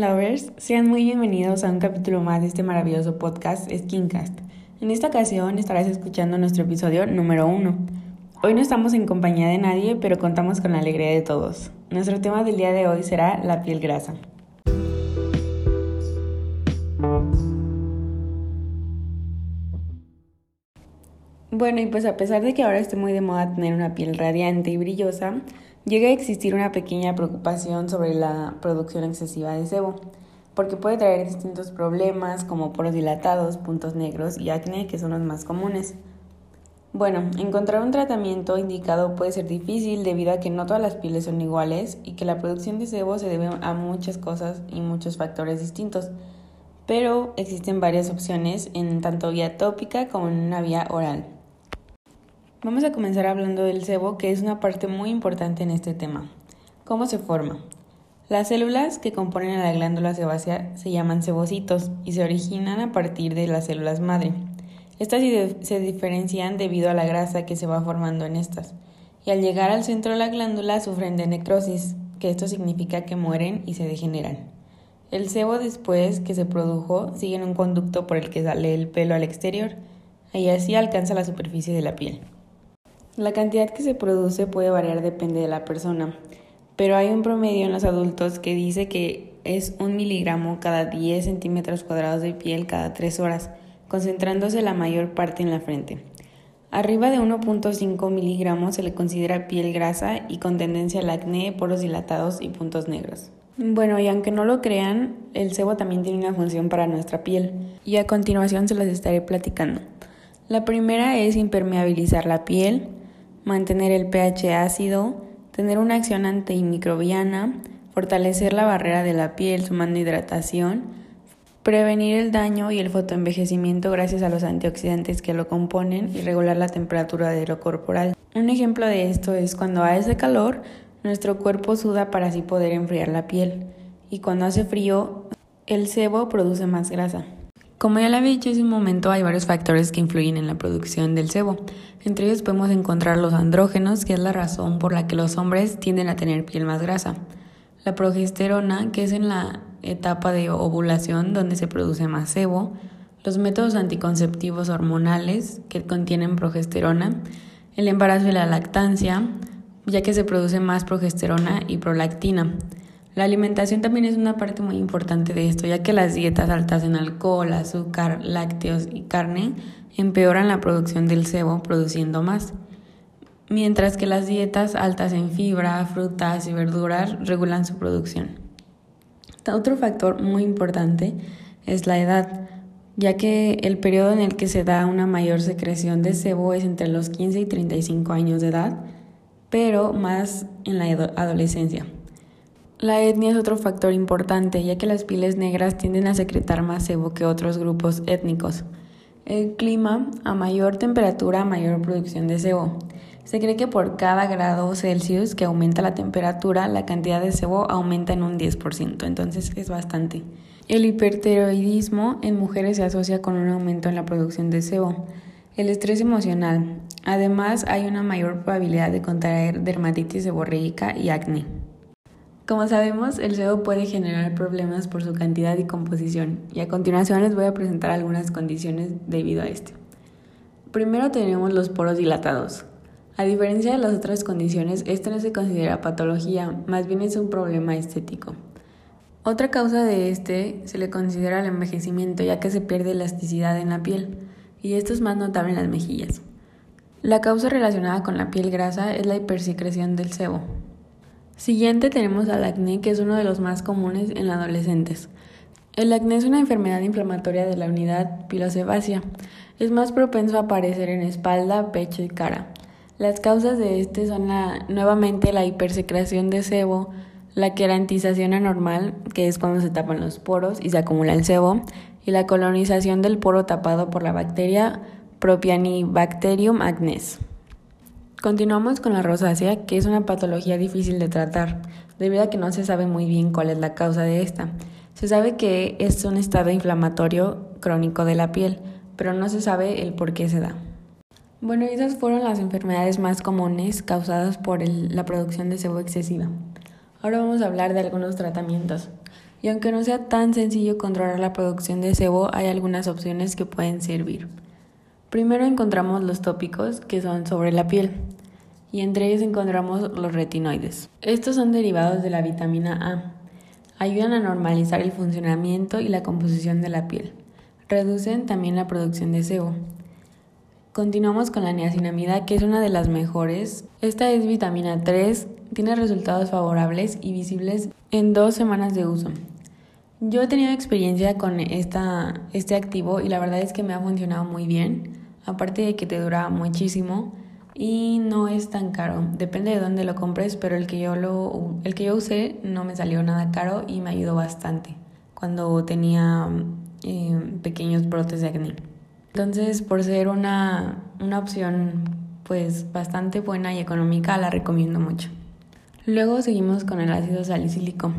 Lovers, sean muy bienvenidos a un capítulo más de este maravilloso podcast Skincast. En esta ocasión estarás escuchando nuestro episodio número uno. Hoy no estamos en compañía de nadie, pero contamos con la alegría de todos. Nuestro tema del día de hoy será la piel grasa. Bueno, y pues a pesar de que ahora esté muy de moda tener una piel radiante y brillosa, llega a existir una pequeña preocupación sobre la producción excesiva de sebo, porque puede traer distintos problemas como poros dilatados, puntos negros y acné, que son los más comunes. Bueno, encontrar un tratamiento indicado puede ser difícil debido a que no todas las pieles son iguales y que la producción de sebo se debe a muchas cosas y muchos factores distintos, pero existen varias opciones en tanto vía tópica como en una vía oral. Vamos a comenzar hablando del sebo, que es una parte muy importante en este tema. ¿Cómo se forma? Las células que componen a la glándula sebácea se llaman sebocitos y se originan a partir de las células madre. Estas se diferencian debido a la grasa que se va formando en estas, y al llegar al centro de la glándula sufren de necrosis, que esto significa que mueren y se degeneran. El sebo después que se produjo sigue en un conducto por el que sale el pelo al exterior y así alcanza la superficie de la piel. La cantidad que se produce puede variar depende de la persona, pero hay un promedio en los adultos que dice que es un miligramo cada 10 centímetros cuadrados de piel cada 3 horas, concentrándose la mayor parte en la frente. Arriba de 1.5 miligramos se le considera piel grasa y con tendencia al acné, poros dilatados y puntos negros. Bueno, y aunque no lo crean, el sebo también tiene una función para nuestra piel, y a continuación se las estaré platicando. La primera es impermeabilizar la piel, mantener el pH ácido, tener una acción antimicrobiana, fortalecer la barrera de la piel sumando hidratación, prevenir el daño y el fotoenvejecimiento gracias a los antioxidantes que lo componen y regular la temperatura de lo corporal. Un ejemplo de esto es cuando hace calor, nuestro cuerpo suda para así poder enfriar la piel y cuando hace frío, el sebo produce más grasa. Como ya lo había dicho hace un momento, hay varios factores que influyen en la producción del sebo. Entre ellos podemos encontrar los andrógenos, que es la razón por la que los hombres tienden a tener piel más grasa. La progesterona, que es en la etapa de ovulación donde se produce más sebo. Los métodos anticonceptivos hormonales, que contienen progesterona. El embarazo y la lactancia, ya que se produce más progesterona y prolactina. La alimentación también es una parte muy importante de esto, ya que las dietas altas en alcohol, azúcar, lácteos y carne empeoran la producción del sebo, produciendo más, mientras que las dietas altas en fibra, frutas y verduras regulan su producción. Otro factor muy importante es la edad, ya que el periodo en el que se da una mayor secreción de sebo es entre los 15 y 35 años de edad, pero más en la adolescencia. La etnia es otro factor importante, ya que las pieles negras tienden a secretar más sebo que otros grupos étnicos. El clima, a mayor temperatura, mayor producción de sebo. Se cree que por cada grado Celsius que aumenta la temperatura, la cantidad de sebo aumenta en un 10%, entonces es bastante. El hipertiroidismo en mujeres se asocia con un aumento en la producción de sebo. El estrés emocional. Además, hay una mayor probabilidad de contraer dermatitis seborreica y acné. Como sabemos, el sebo puede generar problemas por su cantidad y composición, y a continuación les voy a presentar algunas condiciones debido a esto. Primero tenemos los poros dilatados. A diferencia de las otras condiciones, esto no se considera patología, más bien es un problema estético. Otra causa de este se le considera el envejecimiento, ya que se pierde elasticidad en la piel, y esto es más notable en las mejillas. La causa relacionada con la piel grasa es la hipersecreción del sebo, Siguiente tenemos al acné, que es uno de los más comunes en adolescentes. El acné es una enfermedad inflamatoria de la unidad pilosebácea. Es más propenso a aparecer en espalda, pecho y cara. Las causas de este son nuevamente la hipersecreción de sebo, la querantización anormal, que es cuando se tapan los poros y se acumula el sebo, y la colonización del poro tapado por la bacteria Propionibacterium acnes. Continuamos con la rosácea, que es una patología difícil de tratar, debido a que no se sabe muy bien cuál es la causa de esta. Se sabe que es un estado inflamatorio crónico de la piel, pero no se sabe el por qué se da. Bueno, esas fueron las enfermedades más comunes causadas por la producción de sebo excesiva. Ahora vamos a hablar de algunos tratamientos. Y aunque no sea tan sencillo controlar la producción de sebo, hay algunas opciones que pueden servir. Primero encontramos los tópicos, que son sobre la piel, y entre ellos encontramos los retinoides. Estos son derivados de la vitamina A. Ayudan a normalizar el funcionamiento y la composición de la piel. Reducen también la producción de sebo. Continuamos con la niacinamida, que es una de las mejores. Esta es vitamina 3, tiene resultados favorables y visibles en dos semanas de uso. Yo he tenido experiencia con esta, este activo y la verdad es que me ha funcionado muy bien, aparte de que te dura muchísimo y no es tan caro. Depende de dónde lo compres, pero el que yo lo el que yo usé no me salió nada caro y me ayudó bastante cuando tenía eh, pequeños brotes de acné. Entonces, por ser una, una opción pues bastante buena y económica, la recomiendo mucho. Luego seguimos con el ácido salicílico.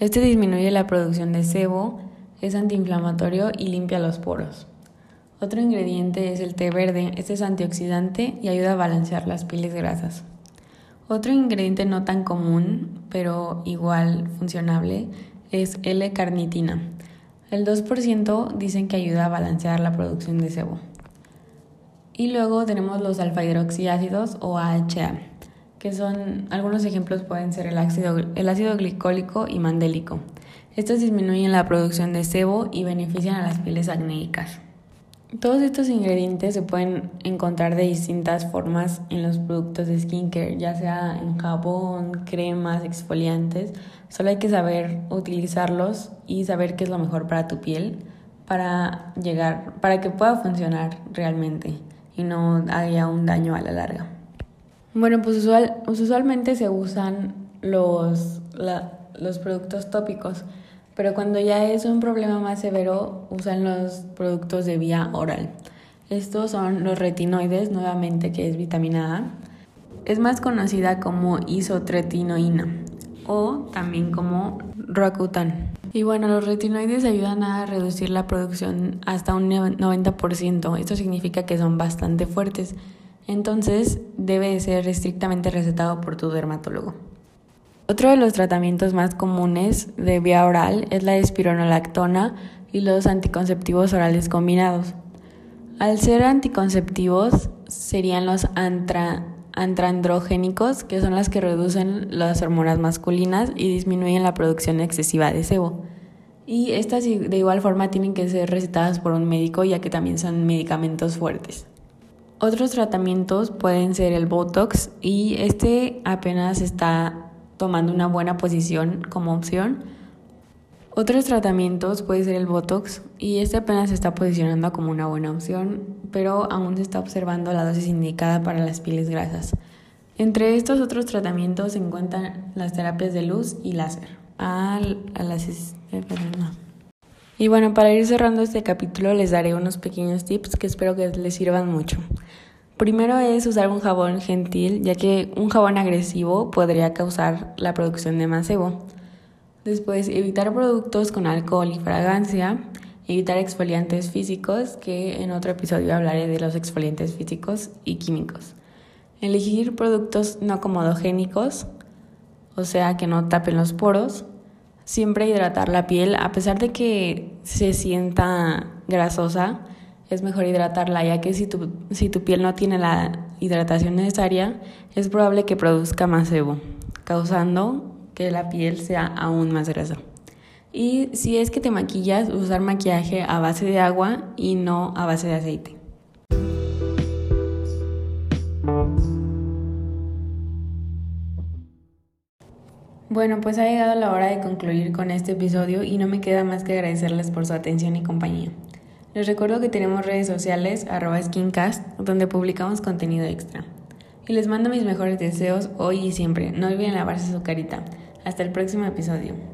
Este disminuye la producción de sebo, es antiinflamatorio y limpia los poros. Otro ingrediente es el té verde. Este es antioxidante y ayuda a balancear las pieles grasas. Otro ingrediente no tan común, pero igual funcionable, es L-carnitina. El 2% dicen que ayuda a balancear la producción de sebo. Y luego tenemos los alfa-hidroxiácidos o AHA, que son algunos ejemplos pueden ser el ácido, el ácido glicólico y mandélico. Estos disminuyen la producción de sebo y benefician a las pieles acnéicas. Todos estos ingredientes se pueden encontrar de distintas formas en los productos de skincare, ya sea en jabón, cremas, exfoliantes. Solo hay que saber utilizarlos y saber qué es lo mejor para tu piel para llegar, para que pueda funcionar realmente y no haya un daño a la larga. Bueno, pues usual, usualmente se usan los, los productos tópicos pero cuando ya es un problema más severo usan los productos de vía oral. Estos son los retinoides, nuevamente que es vitamina A. Es más conocida como isotretinoína o también como Roacutan. Y bueno, los retinoides ayudan a reducir la producción hasta un 90%. Esto significa que son bastante fuertes. Entonces debe ser estrictamente recetado por tu dermatólogo. Otro de los tratamientos más comunes de vía oral es la espironolactona y los anticonceptivos orales combinados. Al ser anticonceptivos serían los antrandrogénicos, que son las que reducen las hormonas masculinas y disminuyen la producción excesiva de sebo. Y estas de igual forma tienen que ser recetadas por un médico ya que también son medicamentos fuertes. Otros tratamientos pueden ser el Botox y este apenas está tomando una buena posición como opción. Otros tratamientos puede ser el Botox y este apenas se está posicionando como una buena opción, pero aún se está observando la dosis indicada para las pieles grasas. Entre estos otros tratamientos se encuentran las terapias de luz y láser. Ah, y bueno, para ir cerrando este capítulo les daré unos pequeños tips que espero que les sirvan mucho. Primero es usar un jabón gentil, ya que un jabón agresivo podría causar la producción de más sebo. Después, evitar productos con alcohol y fragancia. Evitar exfoliantes físicos, que en otro episodio hablaré de los exfoliantes físicos y químicos. Elegir productos no comodogénicos, o sea, que no tapen los poros. Siempre hidratar la piel, a pesar de que se sienta grasosa es mejor hidratarla, ya que si tu, si tu piel no tiene la hidratación necesaria, es probable que produzca más sebo, causando que la piel sea aún más grasa. Y si es que te maquillas, usar maquillaje a base de agua y no a base de aceite. Bueno, pues ha llegado la hora de concluir con este episodio y no me queda más que agradecerles por su atención y compañía. Les recuerdo que tenemos redes sociales, arroba skincast, donde publicamos contenido extra. Y les mando mis mejores deseos hoy y siempre. No olviden lavarse su carita. Hasta el próximo episodio.